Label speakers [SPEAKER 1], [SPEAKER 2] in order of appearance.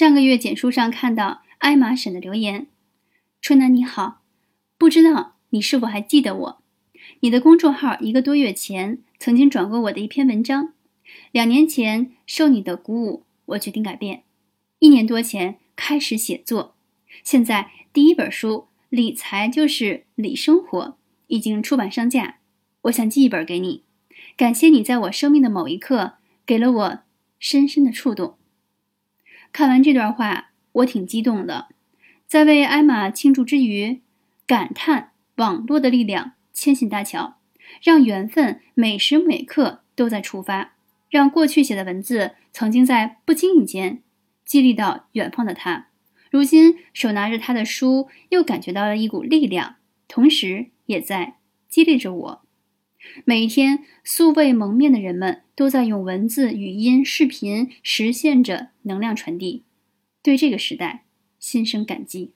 [SPEAKER 1] 上个月简书上看到艾玛婶的留言：“春楠你好，不知道你是否还记得我？你的公众号一个多月前曾经转过我的一篇文章。两年前受你的鼓舞，我决定改变。一年多前开始写作，现在第一本书《理财就是理生活》已经出版上架。我想寄一本给你，感谢你在我生命的某一刻给了我深深的触动。”看完这段话，我挺激动的，在为艾玛庆祝之余，感叹网络的力量牵线搭桥，让缘分每时每刻都在出发，让过去写的文字曾经在不经意间激励到远方的他，如今手拿着他的书，又感觉到了一股力量，同时也在激励着我。每天，素未蒙面的人们都在用文字、语音、视频实现着能量传递，对这个时代心生感激。